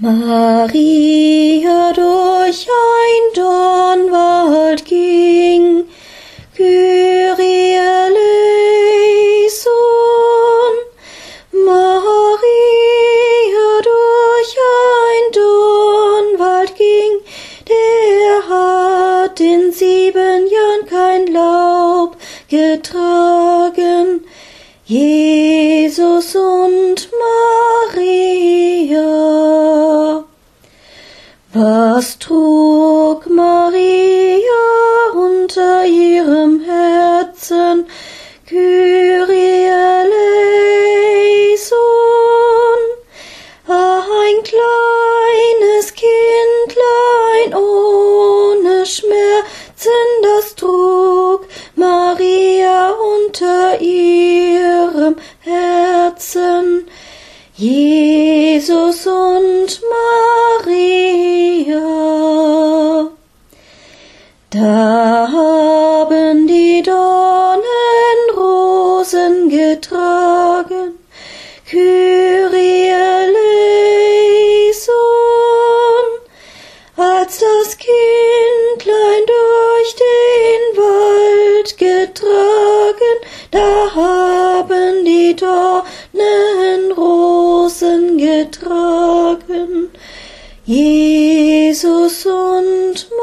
Maria durch ein Dornwald ging, Kyrie eleison. Maria durch ein Dornwald ging, der hat in sieben Jahren kein Laub getragen. Jesus und Maria. Was trug Maria unter ihrem Herzen? Kyrie eleison. Ein kleines Kindlein ohne Schmerzen, das trug Maria unter ihrem Da haben die Dornen Rosen getragen, Kyrie Leison, als das Kindlein durch den Wald getragen, da haben die Dornen Rosen getragen, Jesus und Maria.